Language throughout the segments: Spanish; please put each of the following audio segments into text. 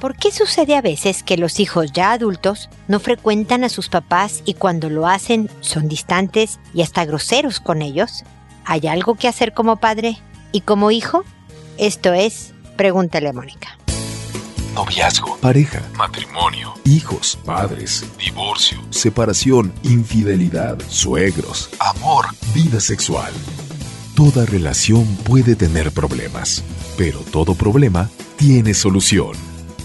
¿Por qué sucede a veces que los hijos ya adultos no frecuentan a sus papás y cuando lo hacen son distantes y hasta groseros con ellos? ¿Hay algo que hacer como padre y como hijo? Esto es, pregúntale a Mónica. Noviazgo, pareja, matrimonio, hijos, padres, divorcio, separación, infidelidad, suegros, amor, vida sexual. Toda relación puede tener problemas, pero todo problema tiene solución.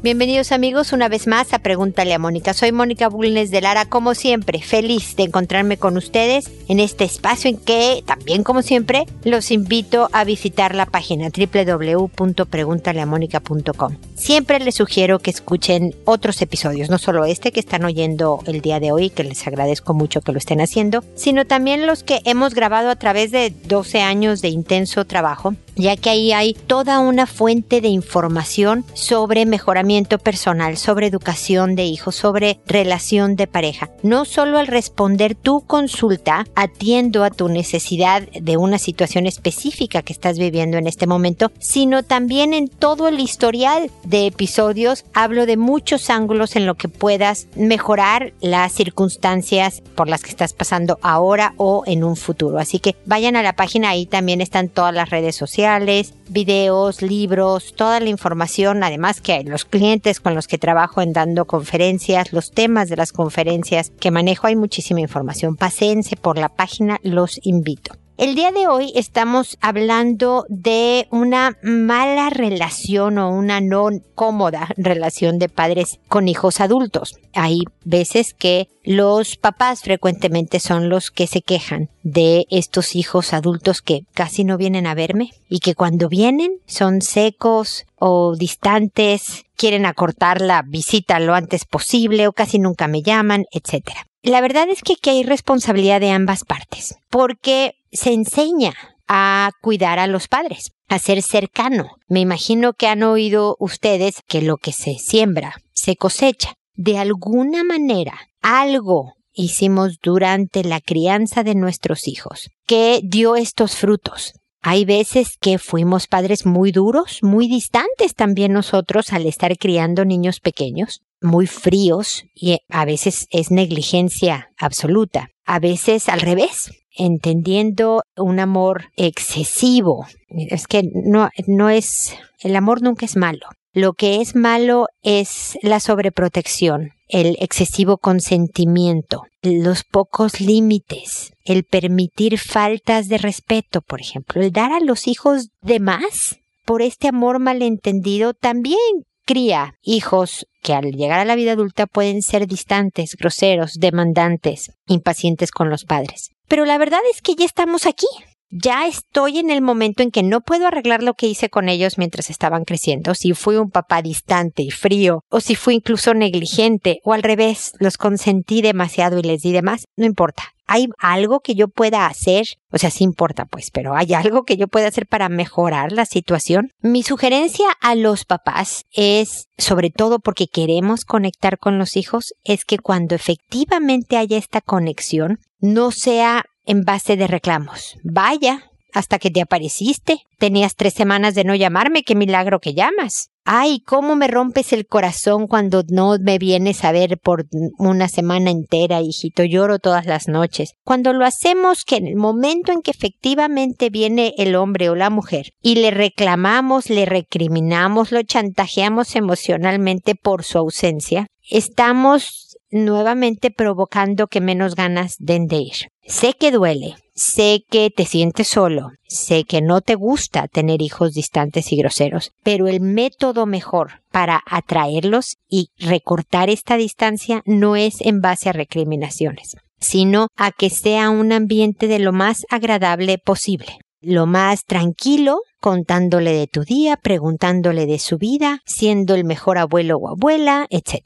Bienvenidos amigos una vez más a Pregúntale a Mónica. Soy Mónica Bulnes de Lara, como siempre, feliz de encontrarme con ustedes en este espacio en que, también como siempre, los invito a visitar la página www.preguntaleamónica.com. Siempre les sugiero que escuchen otros episodios, no solo este que están oyendo el día de hoy, que les agradezco mucho que lo estén haciendo, sino también los que hemos grabado a través de 12 años de intenso trabajo ya que ahí hay toda una fuente de información sobre mejoramiento personal, sobre educación de hijos, sobre relación de pareja. No solo al responder tu consulta, atiendo a tu necesidad de una situación específica que estás viviendo en este momento, sino también en todo el historial de episodios hablo de muchos ángulos en lo que puedas mejorar las circunstancias por las que estás pasando ahora o en un futuro. Así que vayan a la página, ahí también están todas las redes sociales videos, libros, toda la información, además que los clientes con los que trabajo en dando conferencias, los temas de las conferencias que manejo, hay muchísima información. Pasense por la página, los invito. El día de hoy estamos hablando de una mala relación o una no cómoda relación de padres con hijos adultos. Hay veces que los papás frecuentemente son los que se quejan de estos hijos adultos que casi no vienen a verme y que cuando vienen son secos o distantes, quieren acortar la visita lo antes posible o casi nunca me llaman, etc. La verdad es que hay responsabilidad de ambas partes, porque se enseña a cuidar a los padres, a ser cercano. Me imagino que han oído ustedes que lo que se siembra se cosecha. De alguna manera, algo hicimos durante la crianza de nuestros hijos que dio estos frutos. Hay veces que fuimos padres muy duros, muy distantes también nosotros al estar criando niños pequeños, muy fríos y a veces es negligencia absoluta, a veces al revés, entendiendo un amor excesivo. Es que no, no es, el amor nunca es malo. Lo que es malo es la sobreprotección, el excesivo consentimiento, los pocos límites, el permitir faltas de respeto, por ejemplo, el dar a los hijos de más por este amor malentendido también cría hijos que al llegar a la vida adulta pueden ser distantes, groseros, demandantes, impacientes con los padres. Pero la verdad es que ya estamos aquí. Ya estoy en el momento en que no puedo arreglar lo que hice con ellos mientras estaban creciendo, si fui un papá distante y frío, o si fui incluso negligente, o al revés, los consentí demasiado y les di demás, no importa. ¿Hay algo que yo pueda hacer? O sea, sí importa, pues, pero ¿hay algo que yo pueda hacer para mejorar la situación? Mi sugerencia a los papás es, sobre todo porque queremos conectar con los hijos, es que cuando efectivamente haya esta conexión, no sea en base de reclamos. Vaya, hasta que te apareciste. Tenías tres semanas de no llamarme, qué milagro que llamas. Ay, cómo me rompes el corazón cuando no me vienes a ver por una semana entera, hijito. Lloro todas las noches. Cuando lo hacemos que en el momento en que efectivamente viene el hombre o la mujer y le reclamamos, le recriminamos, lo chantajeamos emocionalmente por su ausencia, estamos nuevamente provocando que menos ganas den de ir. Sé que duele, sé que te sientes solo, sé que no te gusta tener hijos distantes y groseros, pero el método mejor para atraerlos y recortar esta distancia no es en base a recriminaciones, sino a que sea un ambiente de lo más agradable posible, lo más tranquilo, contándole de tu día, preguntándole de su vida, siendo el mejor abuelo o abuela, etc.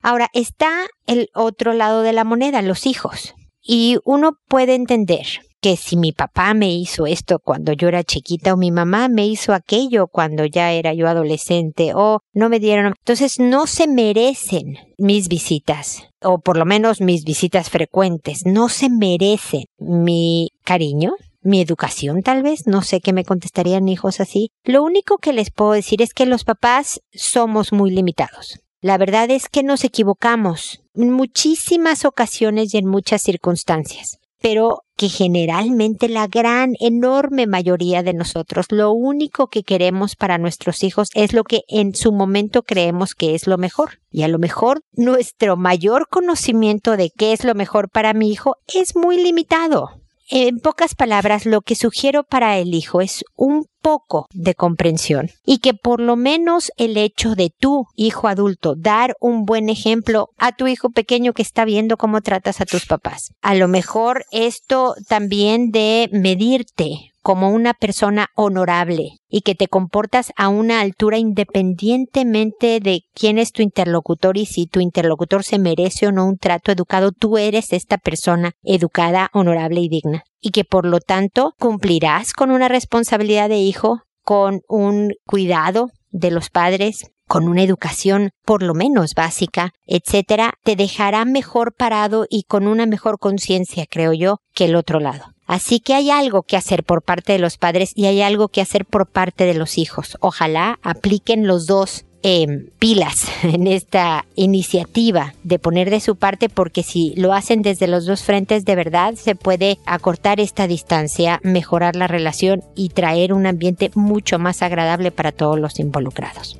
Ahora está el otro lado de la moneda, los hijos. Y uno puede entender que si mi papá me hizo esto cuando yo era chiquita o mi mamá me hizo aquello cuando ya era yo adolescente o no me dieron. Entonces no se merecen mis visitas o por lo menos mis visitas frecuentes. No se merecen mi cariño, mi educación tal vez, no sé qué me contestarían hijos así. Lo único que les puedo decir es que los papás somos muy limitados. La verdad es que nos equivocamos muchísimas ocasiones y en muchas circunstancias, pero que generalmente la gran, enorme mayoría de nosotros lo único que queremos para nuestros hijos es lo que en su momento creemos que es lo mejor. Y a lo mejor nuestro mayor conocimiento de qué es lo mejor para mi hijo es muy limitado. En pocas palabras, lo que sugiero para el hijo es un poco de comprensión y que por lo menos el hecho de tu hijo adulto dar un buen ejemplo a tu hijo pequeño que está viendo cómo tratas a tus papás. A lo mejor esto también de medirte como una persona honorable y que te comportas a una altura independientemente de quién es tu interlocutor y si tu interlocutor se merece o no un trato educado, tú eres esta persona educada, honorable y digna. Y que por lo tanto cumplirás con una responsabilidad de hijo, con un cuidado de los padres, con una educación por lo menos básica, etcétera, te dejará mejor parado y con una mejor conciencia, creo yo, que el otro lado. Así que hay algo que hacer por parte de los padres y hay algo que hacer por parte de los hijos. Ojalá apliquen los dos em, pilas en esta iniciativa de poner de su parte porque si lo hacen desde los dos frentes de verdad se puede acortar esta distancia, mejorar la relación y traer un ambiente mucho más agradable para todos los involucrados.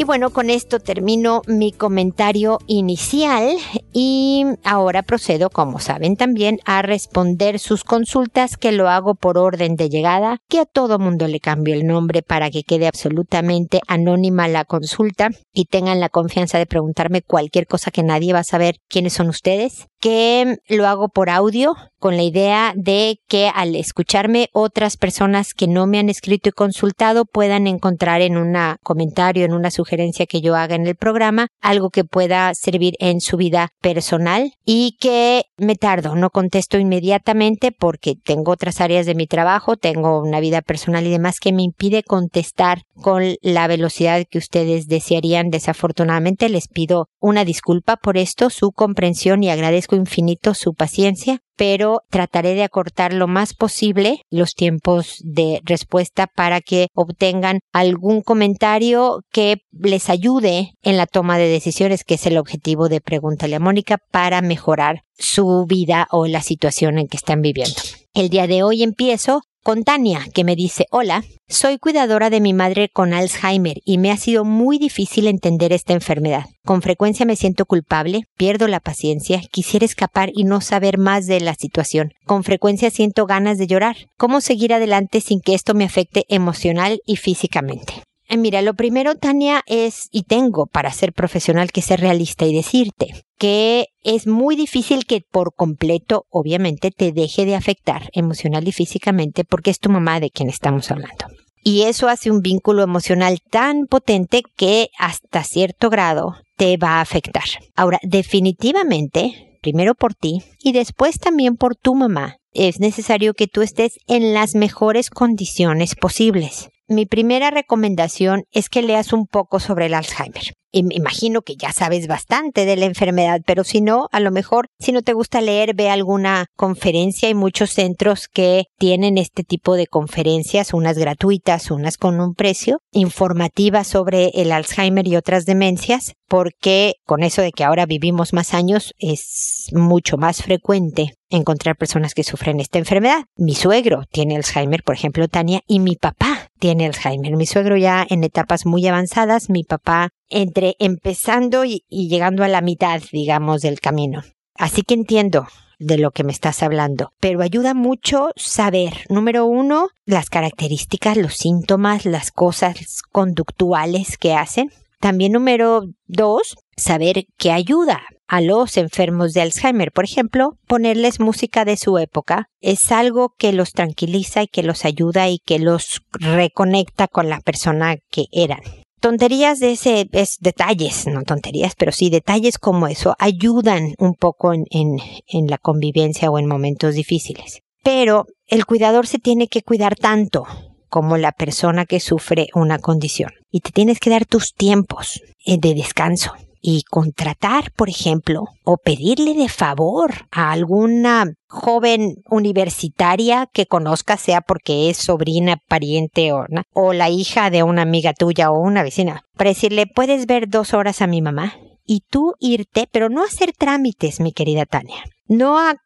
Y bueno, con esto termino mi comentario inicial y ahora procedo, como saben también, a responder sus consultas que lo hago por orden de llegada, que a todo mundo le cambio el nombre para que quede absolutamente anónima la consulta y tengan la confianza de preguntarme cualquier cosa que nadie va a saber quiénes son ustedes, que lo hago por audio con la idea de que al escucharme otras personas que no me han escrito y consultado puedan encontrar en un comentario, en una sugerencia que yo haga en el programa, algo que pueda servir en su vida personal y que me tardo, no contesto inmediatamente porque tengo otras áreas de mi trabajo, tengo una vida personal y demás que me impide contestar con la velocidad que ustedes desearían. Desafortunadamente les pido una disculpa por esto, su comprensión y agradezco infinito su paciencia pero trataré de acortar lo más posible los tiempos de respuesta para que obtengan algún comentario que les ayude en la toma de decisiones, que es el objetivo de Pregúntale a Mónica, para mejorar su vida o la situación en que están viviendo. El día de hoy empiezo con Tania, que me dice, hola, soy cuidadora de mi madre con Alzheimer y me ha sido muy difícil entender esta enfermedad. Con frecuencia me siento culpable, pierdo la paciencia, quisiera escapar y no saber más de la situación. Con frecuencia siento ganas de llorar. ¿Cómo seguir adelante sin que esto me afecte emocional y físicamente? Eh, mira, lo primero, Tania, es, y tengo para ser profesional que ser realista y decirte que es muy difícil que por completo, obviamente, te deje de afectar emocional y físicamente porque es tu mamá de quien estamos hablando. Y eso hace un vínculo emocional tan potente que hasta cierto grado te va a afectar. Ahora, definitivamente, primero por ti y después también por tu mamá, es necesario que tú estés en las mejores condiciones posibles mi primera recomendación es que leas un poco sobre el Alzheimer. Imagino que ya sabes bastante de la enfermedad, pero si no, a lo mejor, si no te gusta leer, ve alguna conferencia. Hay muchos centros que tienen este tipo de conferencias, unas gratuitas, unas con un precio, informativas sobre el Alzheimer y otras demencias, porque con eso de que ahora vivimos más años, es mucho más frecuente encontrar personas que sufren esta enfermedad. Mi suegro tiene Alzheimer, por ejemplo, Tania, y mi papá tiene Alzheimer. Mi suegro ya en etapas muy avanzadas, mi papá entre empezando y, llegando a la mitad, digamos, del camino. Así que entiendo de lo que me estás hablando, pero ayuda mucho saber, número uno, las características, los síntomas, las cosas conductuales que hacen. También número dos, saber qué ayuda a los enfermos de Alzheimer. Por ejemplo, ponerles música de su época es algo que los tranquiliza y que los ayuda y que los reconecta con la persona que eran. tonterías de ese, es detalles, no tonterías, pero sí detalles como eso ayudan un poco en, en, la convivencia o en momentos difíciles. Pero el cuidador se tiene que cuidar tanto como la persona que sufre una condición. Y te tienes que dar tus tiempos eh, de descanso y contratar, por ejemplo, o pedirle de favor a alguna joven universitaria que conozca, sea porque es sobrina, pariente o, o la hija de una amiga tuya o una vecina, para decirle, ¿puedes ver dos horas a mi mamá? Y tú irte, pero no hacer trámites, mi querida Tania no a,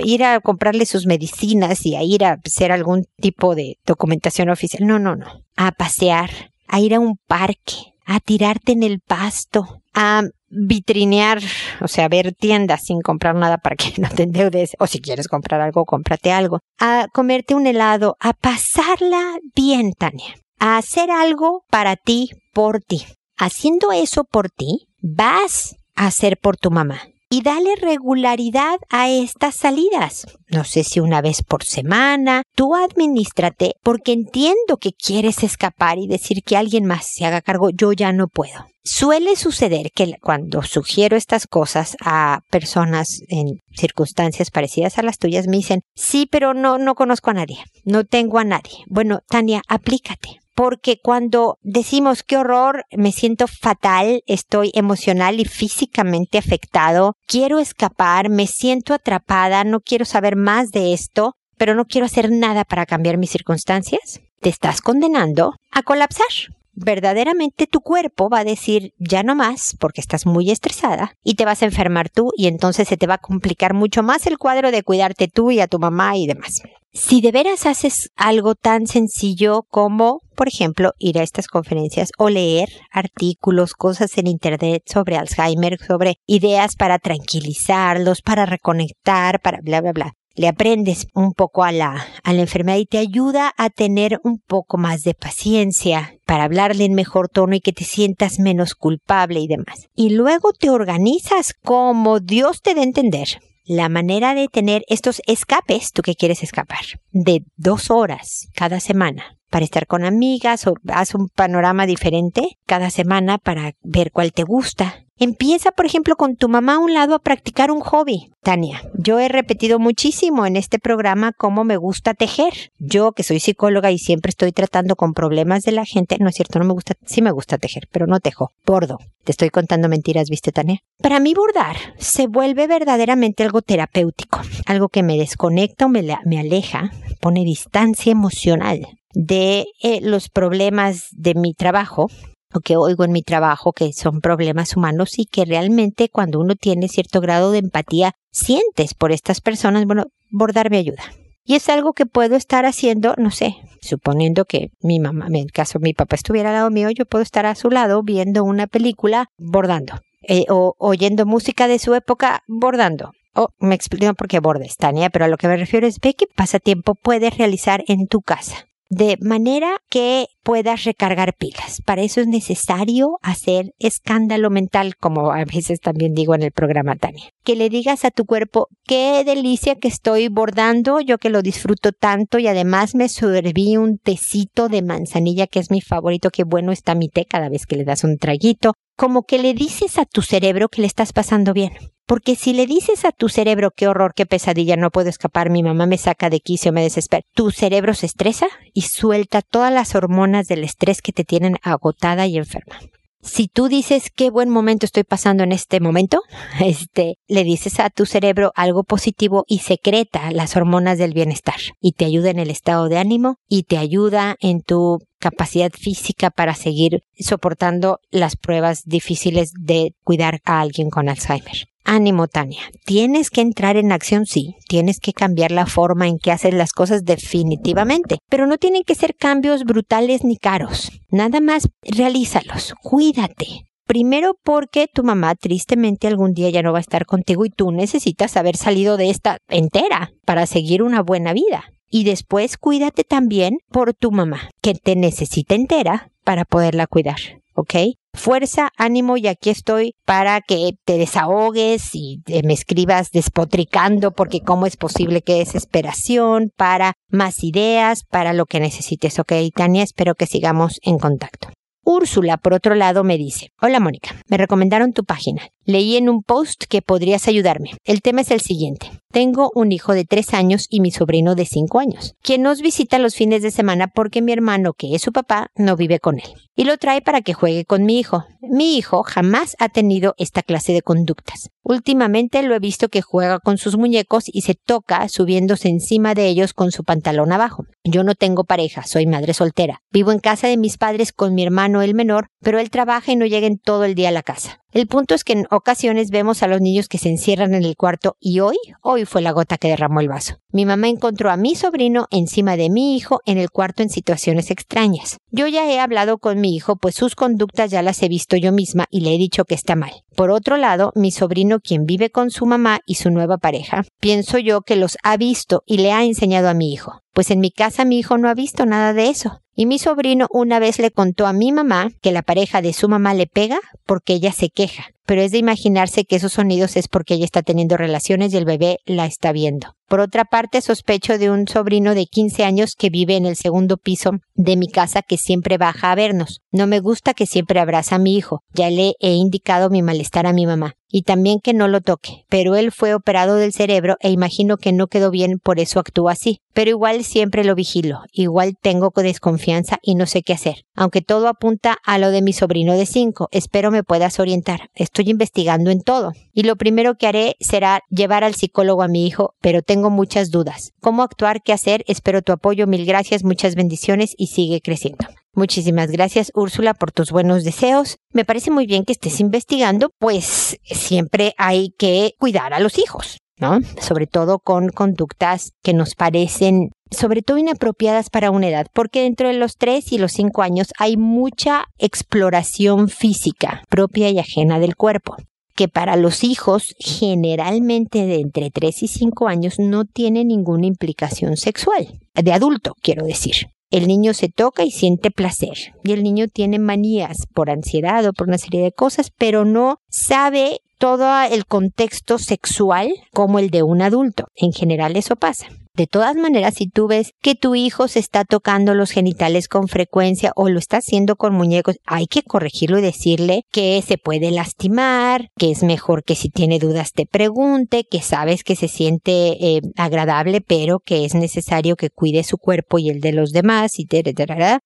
ir a comprarle sus medicinas y a ir a hacer algún tipo de documentación oficial. No, no, no. A pasear, a ir a un parque, a tirarte en el pasto, a vitrinear, o sea, ver tiendas sin comprar nada para que no te endeudes, o si quieres comprar algo, cómprate algo, a comerte un helado, a pasarla bien, Tania, a hacer algo para ti, por ti. Haciendo eso por ti, vas a hacer por tu mamá y dale regularidad a estas salidas. No sé si una vez por semana, tú administrate porque entiendo que quieres escapar y decir que alguien más se haga cargo, yo ya no puedo. Suele suceder que cuando sugiero estas cosas a personas en circunstancias parecidas a las tuyas me dicen, sí, pero no, no conozco a nadie, no tengo a nadie. Bueno, Tania, aplícate porque cuando decimos qué horror, me siento fatal, estoy emocional y físicamente afectado, quiero escapar, me siento atrapada, no quiero saber más de esto, pero no quiero hacer nada para cambiar mis circunstancias, te estás condenando a colapsar. Verdaderamente tu cuerpo va a decir ya no más porque estás muy estresada y te vas a enfermar tú y entonces se te va a complicar mucho más el cuadro de cuidarte tú y a tu mamá y demás. Si de veras haces algo tan sencillo como, por ejemplo, ir a estas conferencias o leer artículos, cosas en Internet sobre Alzheimer, sobre ideas para tranquilizarlos, para reconectar, para bla, bla, bla, le aprendes un poco a la, a la enfermedad y te ayuda a tener un poco más de paciencia para hablarle en mejor tono y que te sientas menos culpable y demás. Y luego te organizas como Dios te dé entender la manera de tener estos escapes, tú que quieres escapar, de dos horas cada semana para estar con amigas o haz un panorama diferente cada semana para ver cuál te gusta Empieza, por ejemplo, con tu mamá a un lado a practicar un hobby. Tania, yo he repetido muchísimo en este programa cómo me gusta tejer. Yo, que soy psicóloga y siempre estoy tratando con problemas de la gente, no es cierto, no me gusta, sí me gusta tejer, pero no tejo, bordo. Te estoy contando mentiras, ¿viste, Tania? Para mí bordar se vuelve verdaderamente algo terapéutico, algo que me desconecta o me, me aleja, pone distancia emocional de eh, los problemas de mi trabajo que oigo en mi trabajo que son problemas humanos y que realmente cuando uno tiene cierto grado de empatía sientes por estas personas, bueno, bordar me ayuda. Y es algo que puedo estar haciendo, no sé, suponiendo que mi mamá, en caso mi papá estuviera al lado mío, yo puedo estar a su lado viendo una película bordando. Eh, o oyendo música de su época bordando. O me explico por qué bordes, Tania, pero a lo que me refiero es ve qué pasatiempo puedes realizar en tu casa de manera que puedas recargar pilas. Para eso es necesario hacer escándalo mental, como a veces también digo en el programa Tania. Que le digas a tu cuerpo, qué delicia que estoy bordando, yo que lo disfruto tanto y además me serví un tecito de manzanilla que es mi favorito, qué bueno está mi té cada vez que le das un traguito. Como que le dices a tu cerebro que le estás pasando bien. Porque si le dices a tu cerebro qué horror, qué pesadilla, no puedo escapar, mi mamá me saca de quicio, me desespera, tu cerebro se estresa y suelta todas las hormonas del estrés que te tienen agotada y enferma. Si tú dices qué buen momento estoy pasando en este momento, este, le dices a tu cerebro algo positivo y secreta las hormonas del bienestar y te ayuda en el estado de ánimo y te ayuda en tu capacidad física para seguir soportando las pruebas difíciles de cuidar a alguien con Alzheimer. Ánimo, Tania. Tienes que entrar en acción, sí. Tienes que cambiar la forma en que haces las cosas definitivamente. Pero no tienen que ser cambios brutales ni caros. Nada más realízalos. Cuídate. Primero porque tu mamá tristemente algún día ya no va a estar contigo y tú necesitas haber salido de esta entera para seguir una buena vida. Y después cuídate también por tu mamá, que te necesita entera para poderla cuidar. ¿ok? Fuerza, ánimo y aquí estoy para que te desahogues y me escribas despotricando porque cómo es posible que desesperación, para más ideas, para lo que necesites, ¿ok? Tania, espero que sigamos en contacto. Úrsula, por otro lado, me dice, Hola Mónica, me recomendaron tu página. Leí en un post que podrías ayudarme. El tema es el siguiente. Tengo un hijo de tres años y mi sobrino de cinco años, quien nos visita los fines de semana porque mi hermano, que es su papá, no vive con él. Y lo trae para que juegue con mi hijo. Mi hijo jamás ha tenido esta clase de conductas. Últimamente lo he visto que juega con sus muñecos y se toca subiéndose encima de ellos con su pantalón abajo. Yo no tengo pareja, soy madre soltera. Vivo en casa de mis padres con mi hermano el menor, pero él trabaja y no llega en todo el día a la casa. El punto es que en ocasiones vemos a los niños que se encierran en el cuarto y hoy, hoy fue la gota que derramó el vaso. Mi mamá encontró a mi sobrino encima de mi hijo en el cuarto en situaciones extrañas. Yo ya he hablado con mi hijo, pues sus conductas ya las he visto yo misma y le he dicho que está mal. Por otro lado, mi sobrino, quien vive con su mamá y su nueva pareja, pienso yo que los ha visto y le ha enseñado a mi hijo. Pues en mi casa mi hijo no ha visto nada de eso. Y mi sobrino una vez le contó a mi mamá que la pareja de su mamá le pega porque ella se queja. Pero es de imaginarse que esos sonidos es porque ella está teniendo relaciones y el bebé la está viendo. Por otra parte, sospecho de un sobrino de 15 años que vive en el segundo piso de mi casa que siempre baja a vernos. No me gusta que siempre abraza a mi hijo. Ya le he indicado mi malestar a mi mamá. Y también que no lo toque. Pero él fue operado del cerebro e imagino que no quedó bien, por eso actúa así. Pero igual siempre lo vigilo. Igual tengo desconfianza y no sé qué hacer. Aunque todo apunta a lo de mi sobrino de 5. Espero me puedas orientar. Estoy investigando en todo. Y lo primero que haré será llevar al psicólogo a mi hijo, pero tengo muchas dudas. ¿Cómo actuar? ¿Qué hacer? Espero tu apoyo. Mil gracias, muchas bendiciones y sigue creciendo. Muchísimas gracias Úrsula por tus buenos deseos. Me parece muy bien que estés investigando, pues siempre hay que cuidar a los hijos, ¿no? Sobre todo con conductas que nos parecen sobre todo inapropiadas para una edad, porque dentro de los 3 y los 5 años hay mucha exploración física propia y ajena del cuerpo que para los hijos generalmente de entre 3 y 5 años no tiene ninguna implicación sexual, de adulto quiero decir. El niño se toca y siente placer y el niño tiene manías por ansiedad o por una serie de cosas, pero no sabe todo el contexto sexual como el de un adulto. En general eso pasa. De todas maneras, si tú ves que tu hijo se está tocando los genitales con frecuencia o lo está haciendo con muñecos, hay que corregirlo y decirle que se puede lastimar, que es mejor que si tiene dudas te pregunte, que sabes que se siente eh, agradable, pero que es necesario que cuide su cuerpo y el de los demás y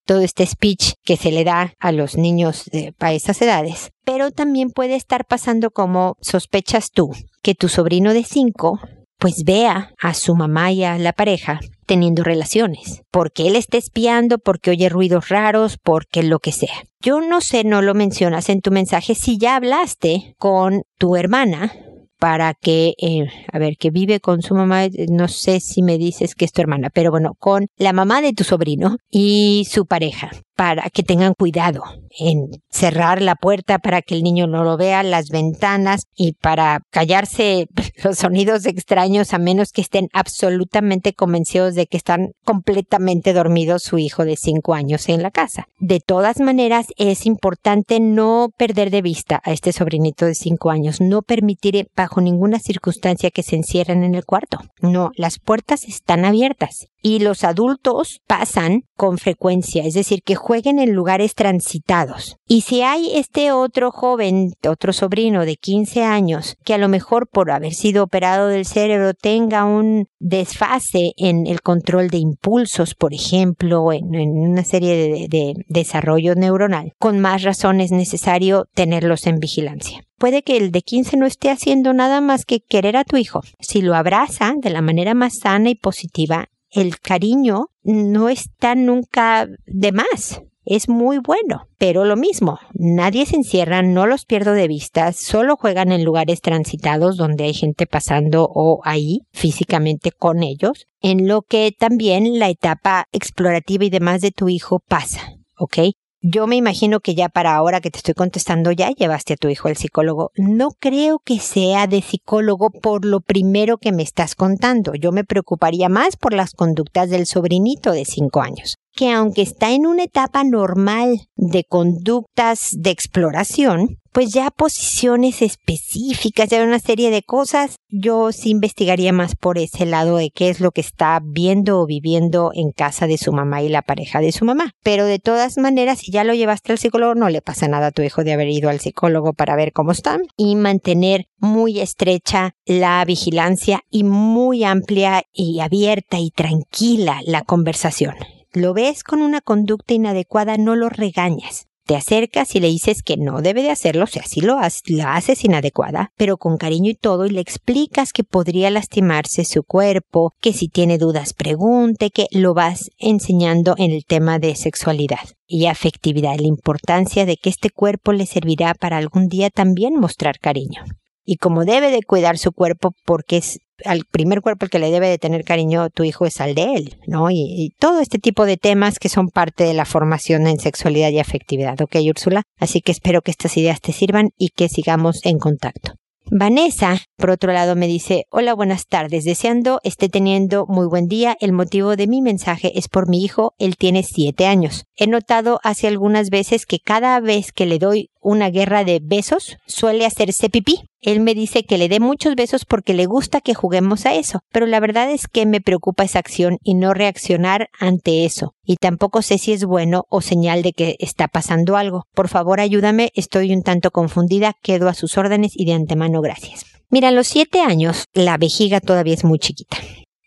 todo este speech que se le da a los niños de, para esas edades. Pero también puede estar pasando como sospechas tú, que tu sobrino de 5 pues vea a su mamá y a la pareja teniendo relaciones, porque él está espiando, porque oye ruidos raros, porque lo que sea. Yo no sé, no lo mencionas en tu mensaje, si ya hablaste con tu hermana para que, eh, a ver, que vive con su mamá, no sé si me dices que es tu hermana, pero bueno, con la mamá de tu sobrino y su pareja, para que tengan cuidado en cerrar la puerta para que el niño no lo vea, las ventanas y para callarse los sonidos extraños a menos que estén absolutamente convencidos de que están completamente dormidos su hijo de cinco años en la casa. De todas maneras, es importante no perder de vista a este sobrinito de cinco años, no permitir bajo ninguna circunstancia que se encierren en el cuarto. No, las puertas están abiertas y los adultos pasan con frecuencia, es decir, que jueguen en lugares transitados. Y si hay este otro joven, otro sobrino de 15 años, que a lo mejor por haber sido operado del cerebro tenga un desfase en el control de impulsos, por ejemplo, en, una serie de, de desarrollo neuronal, con más razón es necesario tenerlos en vigilancia puede que el de 15 no esté haciendo nada más que querer a tu hijo. Si lo abraza de la manera más sana y positiva, el cariño no está nunca de más. Es muy bueno, pero lo mismo, nadie se encierra, no los pierdo de vista, solo juegan en lugares transitados donde hay gente pasando o ahí físicamente con ellos, en lo que también la etapa explorativa y demás de tu hijo pasa, ¿ok? Yo me imagino que ya para ahora que te estoy contestando ya llevaste a tu hijo al psicólogo. No creo que sea de psicólogo por lo primero que me estás contando. Yo me preocuparía más por las conductas del sobrinito de cinco años. Que aunque está en una etapa normal de conductas de exploración, pues ya posiciones específicas, ya una serie de cosas, yo sí investigaría más por ese lado de qué es lo que está viendo o viviendo en casa de su mamá y la pareja de su mamá. Pero de todas maneras, si ya lo llevaste al psicólogo, no le pasa nada a tu hijo de haber ido al psicólogo para ver cómo están y mantener muy estrecha la vigilancia y muy amplia y abierta y tranquila la conversación. Lo ves con una conducta inadecuada, no lo regañas. Te acercas y le dices que no debe de hacerlo, o sea, si lo la haces inadecuada, pero con cariño y todo, y le explicas que podría lastimarse su cuerpo, que si tiene dudas pregunte, que lo vas enseñando en el tema de sexualidad y afectividad, la importancia de que este cuerpo le servirá para algún día también mostrar cariño. Y como debe de cuidar su cuerpo porque es al primer cuerpo el que le debe de tener cariño tu hijo es al de él, ¿no? Y, todo este tipo de temas que son parte de la formación en sexualidad y afectividad, ¿ok, Úrsula? Así que espero que estas ideas te sirvan y que sigamos en contacto. Vanessa, por otro lado, me dice, hola, buenas tardes, deseando esté teniendo muy buen día. El motivo de mi mensaje es por mi hijo, él tiene siete años. He notado hace algunas veces que cada vez que le doy una guerra de besos, suele hacerse pipí. Él me dice que le dé muchos besos porque le gusta que juguemos a eso, pero la verdad es que me preocupa esa acción y no reaccionar ante eso. Y tampoco sé si es bueno o señal de que está pasando algo. Por favor, ayúdame, estoy un tanto confundida, quedo a sus órdenes y de antemano gracias. Mira, a los siete años la vejiga todavía es muy chiquita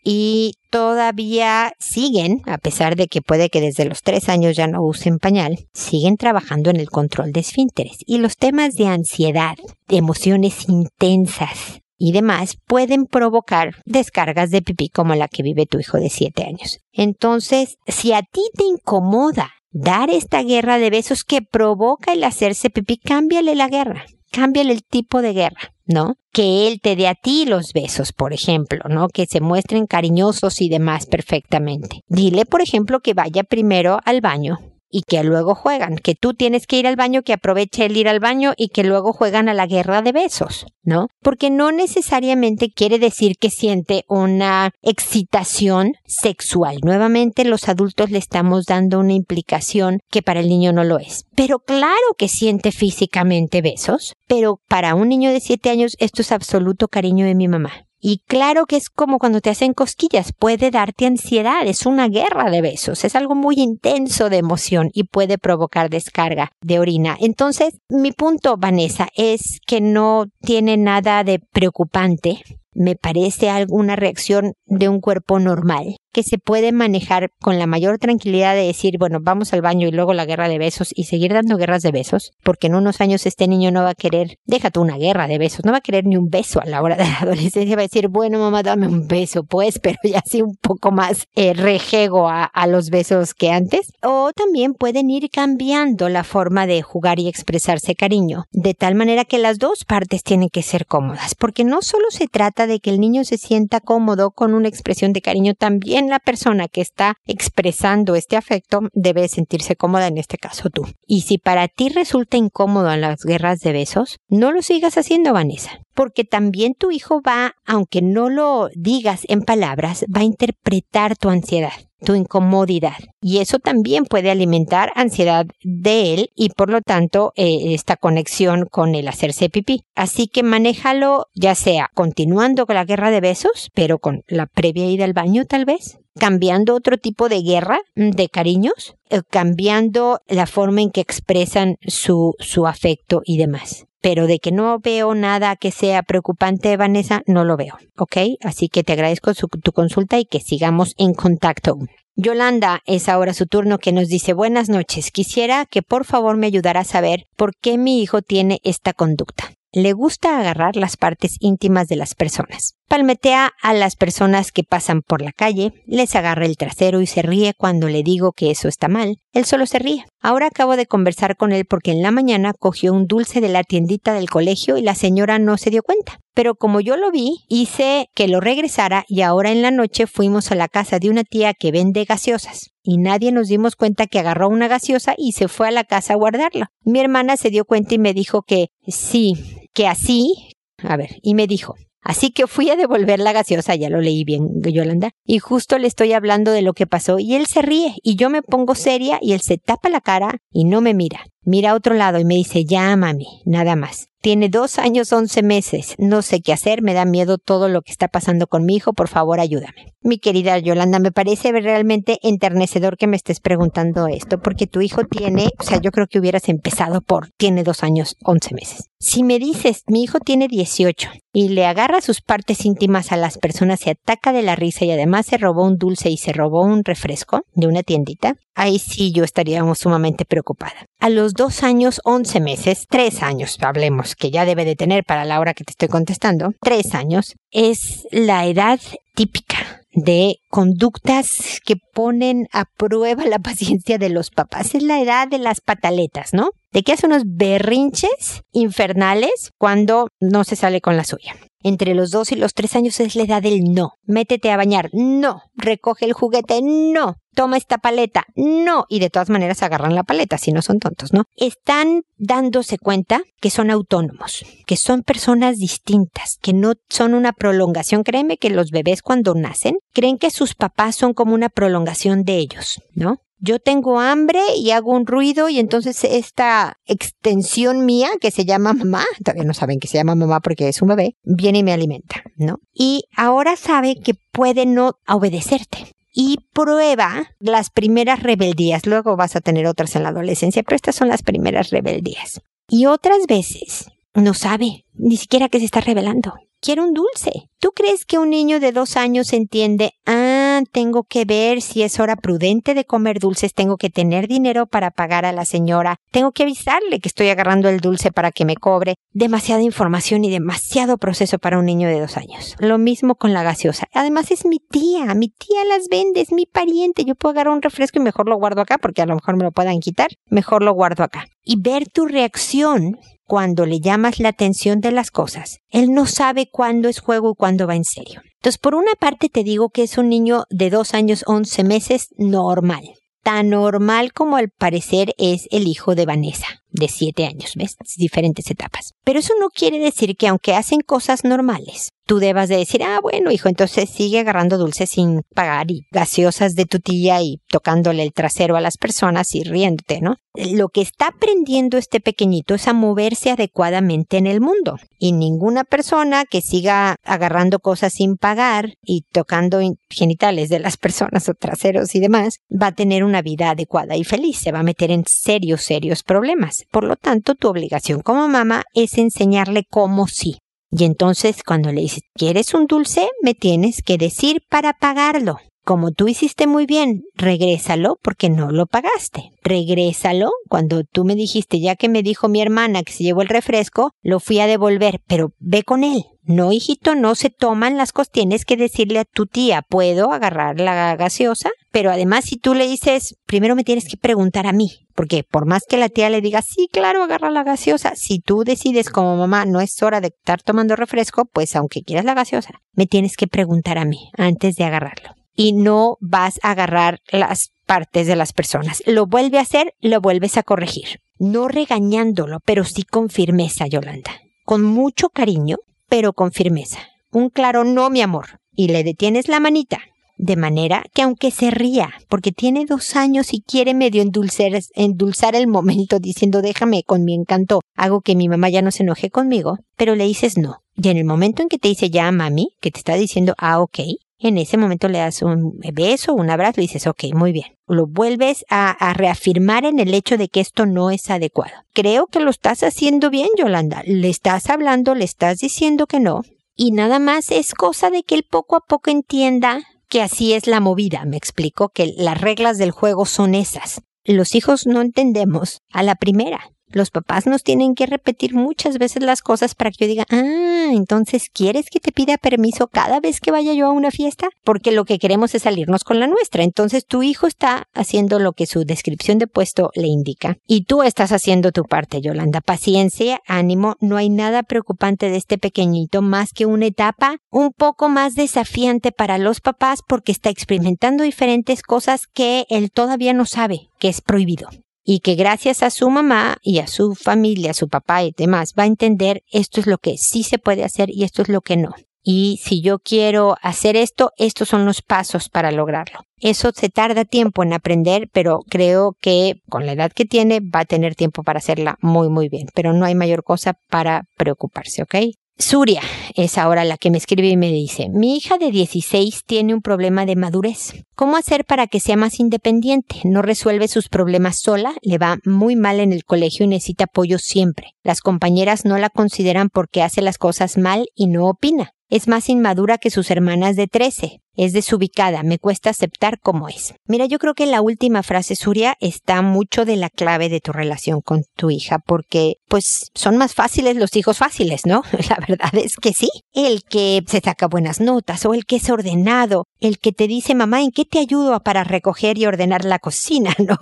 y todavía siguen, a pesar de que puede que desde los tres años ya no usen pañal, siguen trabajando en el control de esfínteres. Y los temas de ansiedad, emociones intensas y demás pueden provocar descargas de pipí como la que vive tu hijo de siete años. Entonces, si a ti te incomoda dar esta guerra de besos que provoca el hacerse pipí, cámbiale la guerra cámbiale el tipo de guerra, ¿no? Que él te dé a ti los besos, por ejemplo, ¿no? Que se muestren cariñosos y demás perfectamente. Dile, por ejemplo, que vaya primero al baño y que luego juegan, que tú tienes que ir al baño, que aproveche el ir al baño y que luego juegan a la guerra de besos, ¿no? Porque no necesariamente quiere decir que siente una excitación sexual. Nuevamente los adultos le estamos dando una implicación que para el niño no lo es. Pero claro que siente físicamente besos, pero para un niño de 7 años esto es absoluto cariño de mi mamá. Y claro que es como cuando te hacen cosquillas, puede darte ansiedad, es una guerra de besos, es algo muy intenso de emoción y puede provocar descarga de orina. Entonces, mi punto, Vanessa, es que no tiene nada de preocupante me parece alguna reacción de un cuerpo normal que se puede manejar con la mayor tranquilidad de decir, bueno, vamos al baño y luego la guerra de besos y seguir dando guerras de besos, porque en unos años este niño no va a querer, déjate una guerra de besos, no va a querer ni un beso a la hora de la adolescencia, va a decir, bueno, mamá, dame un beso, pues, pero ya así un poco más eh, rejego a los besos que antes. O también pueden ir cambiando la forma de jugar y expresarse cariño, de tal manera que las dos partes tienen que ser cómodas, porque no solo se trata de que el niño se sienta cómodo con una expresión de cariño, también la persona que está expresando este afecto debe sentirse cómoda, en este caso tú. Y si para ti resulta incómodo en las guerras de besos, no lo sigas haciendo, Vanessa, porque también tu hijo va, aunque no lo digas en palabras, va a interpretar tu ansiedad tu incomodidad. Y eso también puede alimentar ansiedad de él y por lo tanto eh, esta conexión con el hacerse pipí. Así que manéjalo ya sea continuando con la guerra de besos, pero con la previa ida al baño tal vez, cambiando otro tipo de guerra mm, de cariños, eh, cambiando la forma en que expresan su, su afecto y demás pero de que no veo nada que sea preocupante, Vanessa, no lo veo, ¿ok? Así que te agradezco tu consulta y que sigamos en contacto. Yolanda, es ahora su turno que nos dice buenas noches. Quisiera que por favor me ayudara a saber por qué mi hijo tiene esta conducta le gusta agarrar las partes íntimas de las personas. Palmetea a las personas que pasan por la calle, les agarra el trasero y se ríe cuando le digo que eso está mal. Él solo se ríe. Ahora acabo de conversar con él porque en la mañana cogió un dulce de la tiendita del colegio y la señora no se dio cuenta. Pero como yo lo vi, hice que lo regresara y ahora en la noche fuimos a la casa de una tía que vende gaseosas y nadie nos dimos cuenta que agarró una gaseosa y se fue a la casa a guardarla. Mi hermana se dio cuenta y me dijo que sí, que así, a ver, y me dijo, Así que fui a devolver la gaseosa, ya lo leí bien, Yolanda, y justo le estoy hablando de lo que pasó y él se ríe y yo me pongo seria y él se tapa la cara y no me mira. Mira a otro lado y me dice, mami, nada más. Tiene dos años, once meses. No sé qué hacer, me da miedo todo lo que está pasando con mi hijo, por favor ayúdame. Mi querida Yolanda, me parece realmente enternecedor que me estés preguntando esto, porque tu hijo tiene, o sea, yo creo que hubieras empezado por, tiene dos años, once meses. Si me dices, mi hijo tiene 18 y le agarra sus partes íntimas a las personas, se ataca de la risa y además se robó un dulce y se robó un refresco de una tiendita, ahí sí yo estaría sumamente preocupada. A los dos años, once meses, tres años, hablemos, que ya debe de tener para la hora que te estoy contestando, tres años, es la edad típica de conductas que ponen a prueba la paciencia de los papás. Es la edad de las pataletas, ¿no? De que hace unos berrinches infernales cuando no se sale con la suya. Entre los dos y los tres años es la edad del no. Métete a bañar. No. Recoge el juguete. No. Toma esta paleta. No. Y de todas maneras agarran la paleta, si no son tontos, ¿no? Están dándose cuenta que son autónomos, que son personas distintas, que no son una prolongación. Créeme que los bebés cuando nacen creen que sus papás son como una prolongación de ellos, ¿no? Yo tengo hambre y hago un ruido y entonces esta extensión mía que se llama mamá, todavía no saben que se llama mamá porque es un bebé, viene y me alimenta, ¿no? Y ahora sabe que puede no obedecerte. Y prueba las primeras rebeldías. Luego vas a tener otras en la adolescencia, pero estas son las primeras rebeldías. Y otras veces no sabe ni siquiera que se está rebelando. Quiere un dulce. ¿Tú crees que un niño de dos años entiende, ah, tengo que ver si es hora prudente de comer dulces, tengo que tener dinero para pagar a la señora, tengo que avisarle que estoy agarrando el dulce para que me cobre? Demasiada información y demasiado proceso para un niño de dos años. Lo mismo con la gaseosa. Además es mi tía, mi tía las vende, es mi pariente. Yo puedo agarrar un refresco y mejor lo guardo acá porque a lo mejor me lo puedan quitar. Mejor lo guardo acá. Y ver tu reacción cuando le llamas la atención de las cosas. Él no sabe cuándo es juego y cuándo va en serio. Entonces, por una parte te digo que es un niño de dos años, once meses normal. Tan normal como al parecer es el hijo de Vanessa, de siete años, ¿ves? Diferentes etapas. Pero eso no quiere decir que aunque hacen cosas normales, tú debas de decir, ah, bueno, hijo, entonces sigue agarrando dulces sin pagar y gaseosas de tu tía y tocándole el trasero a las personas y riéndote, ¿no? Lo que está aprendiendo este pequeñito es a moverse adecuadamente en el mundo. Y ninguna persona que siga agarrando cosas sin pagar y tocando genitales de las personas o traseros y demás, va a tener una vida adecuada y feliz. Se va a meter en serios, serios problemas. Por lo tanto, tu obligación como mamá es enseñarle cómo sí. Y entonces cuando le dices, ¿quieres un dulce? Me tienes que decir para pagarlo. Como tú hiciste muy bien, regrésalo porque no lo pagaste. Regrésalo cuando tú me dijiste, ya que me dijo mi hermana que se llevó el refresco, lo fui a devolver, pero ve con él. No, hijito, no se toman las cosas. Tienes que decirle a tu tía, ¿puedo agarrar la gaseosa? Pero además, si tú le dices, primero me tienes que preguntar a mí. Porque por más que la tía le diga, sí, claro, agarra la gaseosa, si tú decides como mamá, no es hora de estar tomando refresco, pues aunque quieras la gaseosa, me tienes que preguntar a mí antes de agarrarlo. Y no vas a agarrar las partes de las personas. Lo vuelve a hacer, lo vuelves a corregir. No regañándolo, pero sí con firmeza, Yolanda. Con mucho cariño, pero con firmeza. Un claro no, mi amor. Y le detienes la manita. De manera que aunque se ría, porque tiene dos años y quiere medio endulzar, endulzar el momento diciendo déjame con mi encanto, hago que mi mamá ya no se enoje conmigo, pero le dices no. Y en el momento en que te dice ya mami, que te está diciendo ah ok, en ese momento le das un beso, un abrazo y dices, ok, muy bien. Lo vuelves a, a, reafirmar en el hecho de que esto no es adecuado. Creo que lo estás haciendo bien, Yolanda. Le estás hablando, le estás diciendo que no. Y nada más es cosa de que él poco a poco entienda que así es la movida. Me explico que las reglas del juego son esas. Los hijos no entendemos a la primera. Los papás nos tienen que repetir muchas veces las cosas para que yo diga, ah, entonces ¿quieres que te pida permiso cada vez que vaya yo a una fiesta? Porque lo que queremos es salirnos con la nuestra. Entonces tu hijo está haciendo lo que su descripción de puesto le indica. Y tú estás haciendo tu parte, Yolanda. Paciencia, ánimo, no hay nada preocupante de este pequeñito más que una etapa un poco más desafiante para los papás porque está experimentando diferentes cosas que él todavía no sabe que es prohibido y que gracias a su mamá y a su familia, a su papá y demás, va a entender esto es lo que sí se puede hacer y esto es lo que no. y si yo quiero hacer esto, estos son los pasos para lograrlo. Eso se tarda tiempo en aprender, pero creo que con la edad que tiene va a tener tiempo para hacerla muy, muy bien. Pero no hay mayor cosa para preocuparse, ¿ok? Suria es ahora la que me escribe y me dice, mi hija de 16 tiene un problema de madurez. ¿Cómo hacer para que sea más independiente? No resuelve sus problemas sola, le va muy mal en el colegio y necesita apoyo siempre. Las compañeras no la consideran porque hace las cosas mal y no opina. Es más inmadura que sus hermanas de 13 es desubicada, me cuesta aceptar cómo es. Mira, yo creo que la última frase, Suria, está mucho de la clave de tu relación con tu hija, porque pues son más fáciles los hijos fáciles, ¿no? La verdad es que sí. El que se saca buenas notas o el que es ordenado, el que te dice, mamá, ¿en qué te ayudo para recoger y ordenar la cocina, ¿no?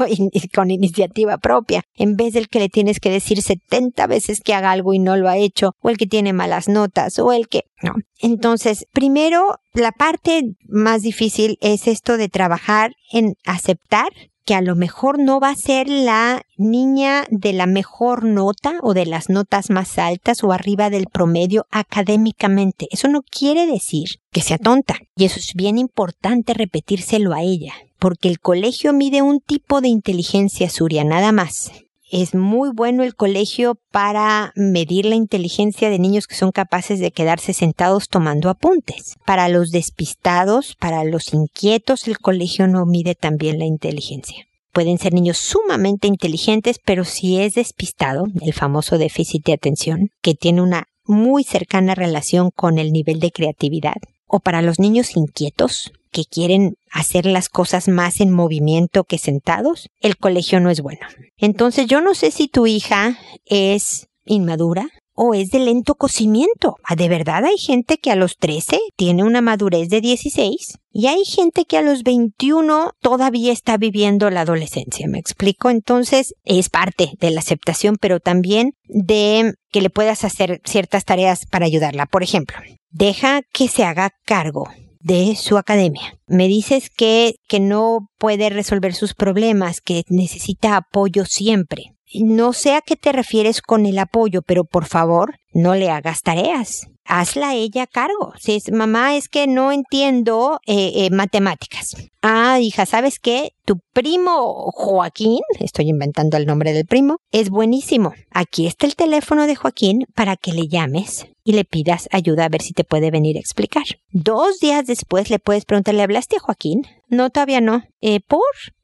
con iniciativa propia, en vez del que le tienes que decir 70 veces que haga algo y no lo ha hecho, o el que tiene malas notas, o el que, no. Entonces, primero, la parte más difícil es esto de trabajar en aceptar que a lo mejor no va a ser la niña de la mejor nota o de las notas más altas o arriba del promedio académicamente. Eso no quiere decir que sea tonta. Y eso es bien importante repetírselo a ella, porque el colegio mide un tipo de inteligencia suria nada más es muy bueno el colegio para medir la inteligencia de niños que son capaces de quedarse sentados tomando apuntes. Para los despistados, para los inquietos, el colegio no mide también la inteligencia. Pueden ser niños sumamente inteligentes, pero si es despistado, el famoso déficit de atención, que tiene una muy cercana relación con el nivel de creatividad, o para los niños inquietos, que quieren hacer las cosas más en movimiento que sentados, el colegio no es bueno. Entonces yo no sé si tu hija es inmadura o es de lento cocimiento. Ah, de verdad hay gente que a los 13 tiene una madurez de 16 y hay gente que a los 21 todavía está viviendo la adolescencia. ¿Me explico? Entonces es parte de la aceptación, pero también de que le puedas hacer ciertas tareas para ayudarla. Por ejemplo, deja que se haga cargo de su academia. Me dices que, que no puede resolver sus problemas, que necesita apoyo siempre. No sé a qué te refieres con el apoyo, pero por favor, no le hagas tareas. Hazla ella cargo. Si es mamá, es que no entiendo eh, eh, matemáticas. Ah, hija, ¿sabes qué? Tu primo Joaquín, estoy inventando el nombre del primo, es buenísimo. Aquí está el teléfono de Joaquín para que le llames y le pidas ayuda a ver si te puede venir a explicar. Dos días después le puedes preguntar, ¿le hablaste a Joaquín? No, todavía no. Eh, ¿Por?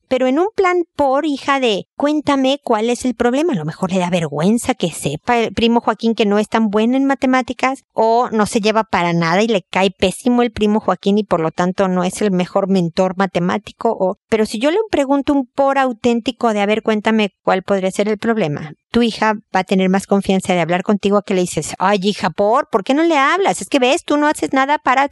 pero en un plan por hija de cuéntame cuál es el problema. A lo mejor le da vergüenza que sepa el primo Joaquín que no es tan bueno en matemáticas o no se lleva para nada y le cae pésimo el primo Joaquín y por lo tanto no es el mejor mentor matemático o pero si yo le pregunto un por auténtico de a ver cuéntame cuál podría ser el problema. Tu hija va a tener más confianza de hablar contigo a que le dices, ay hija, por, ¿por qué no le hablas? Es que ves, tú no haces nada para...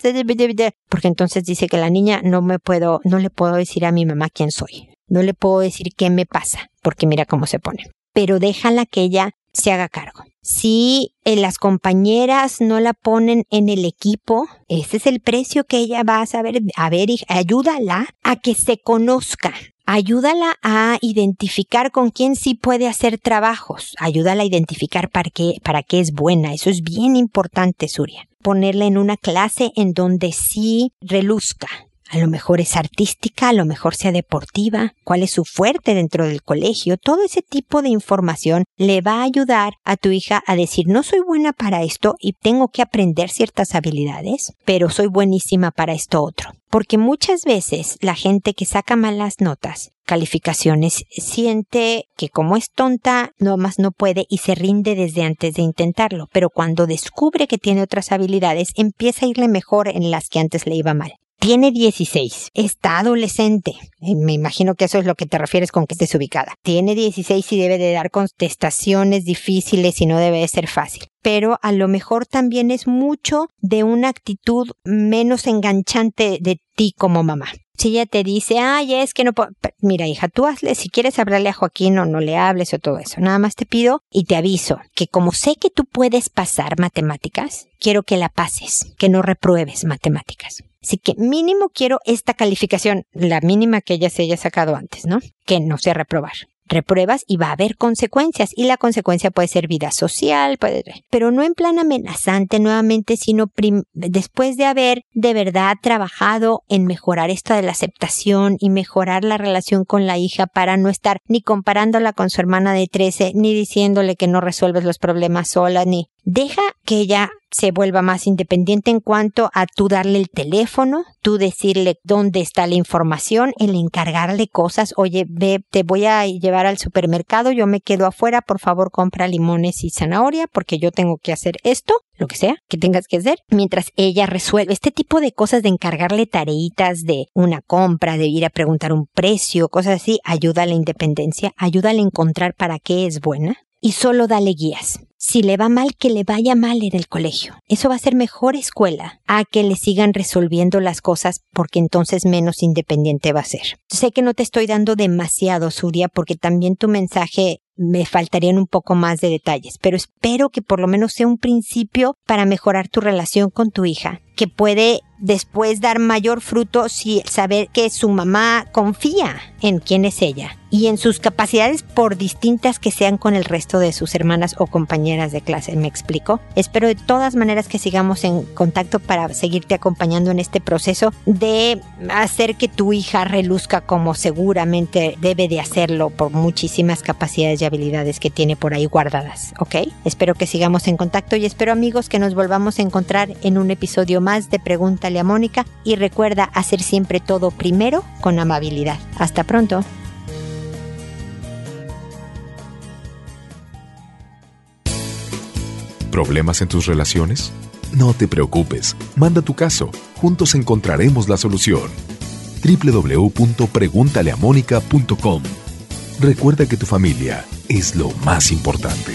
Porque entonces dice que la niña no me puedo, no le puedo decir a mi mamá quién soy. No le puedo decir qué me pasa, porque mira cómo se pone. Pero déjala que ella se haga cargo. Si eh, las compañeras no la ponen en el equipo, ese es el precio que ella va a saber. A ver, ayúdala a que se conozca. Ayúdala a identificar con quién sí puede hacer trabajos. Ayúdala a identificar para qué, para qué es buena. Eso es bien importante, Suria. Ponerla en una clase en donde sí reluzca, a lo mejor es artística, a lo mejor sea deportiva, cuál es su fuerte dentro del colegio. Todo ese tipo de información le va a ayudar a tu hija a decir, no soy buena para esto y tengo que aprender ciertas habilidades, pero soy buenísima para esto otro. Porque muchas veces la gente que saca malas notas, calificaciones, siente que como es tonta, no más no puede y se rinde desde antes de intentarlo. Pero cuando descubre que tiene otras habilidades, empieza a irle mejor en las que antes le iba mal. Tiene 16, está adolescente. Eh, me imagino que eso es lo que te refieres con que estés ubicada. Tiene 16 y debe de dar contestaciones difíciles y no debe de ser fácil. Pero a lo mejor también es mucho de una actitud menos enganchante de ti como mamá. Si ella te dice, ay, es que no puedo. Mira, hija, tú hazle, si quieres hablarle a Joaquín o no le hables o todo eso. Nada más te pido y te aviso que como sé que tú puedes pasar matemáticas, quiero que la pases, que no repruebes matemáticas. Así que mínimo quiero esta calificación, la mínima que ella se haya sacado antes, ¿no? Que no sea reprobar. repruebas y va a haber consecuencias y la consecuencia puede ser vida social, puede, pero no en plan amenazante nuevamente, sino después de haber de verdad trabajado en mejorar esto de la aceptación y mejorar la relación con la hija para no estar ni comparándola con su hermana de 13, ni diciéndole que no resuelves los problemas sola, ni deja que ella se vuelva más independiente en cuanto a tú darle el teléfono, tú decirle dónde está la información, el encargarle cosas, oye, ve, te voy a llevar al supermercado, yo me quedo afuera, por favor compra limones y zanahoria porque yo tengo que hacer esto, lo que sea que tengas que hacer, mientras ella resuelve este tipo de cosas de encargarle tareitas de una compra, de ir a preguntar un precio, cosas así, ayuda a la independencia, ayuda a encontrar para qué es buena y solo dale guías. Si le va mal, que le vaya mal en el colegio. Eso va a ser mejor escuela a que le sigan resolviendo las cosas porque entonces menos independiente va a ser. Sé que no te estoy dando demasiado, Surya, porque también tu mensaje me faltarían un poco más de detalles, pero espero que por lo menos sea un principio para mejorar tu relación con tu hija, que puede después dar mayor fruto si saber que su mamá confía en quién es ella y en sus capacidades por distintas que sean con el resto de sus hermanas o compañeras de clase, ¿me explico? Espero de todas maneras que sigamos en contacto para seguirte acompañando en este proceso de hacer que tu hija reluzca como seguramente debe de hacerlo por muchísimas capacidades y habilidades que tiene por ahí guardadas, ¿ok? Espero que sigamos en contacto y espero amigos que nos volvamos a encontrar en un episodio más de Pregúntale a Mónica y recuerda hacer siempre todo primero con amabilidad. Hasta pronto. ¿Problemas en tus relaciones? No te preocupes, manda tu caso, juntos encontraremos la solución. www.preguntaleamónica.com Recuerda que tu familia es lo más importante.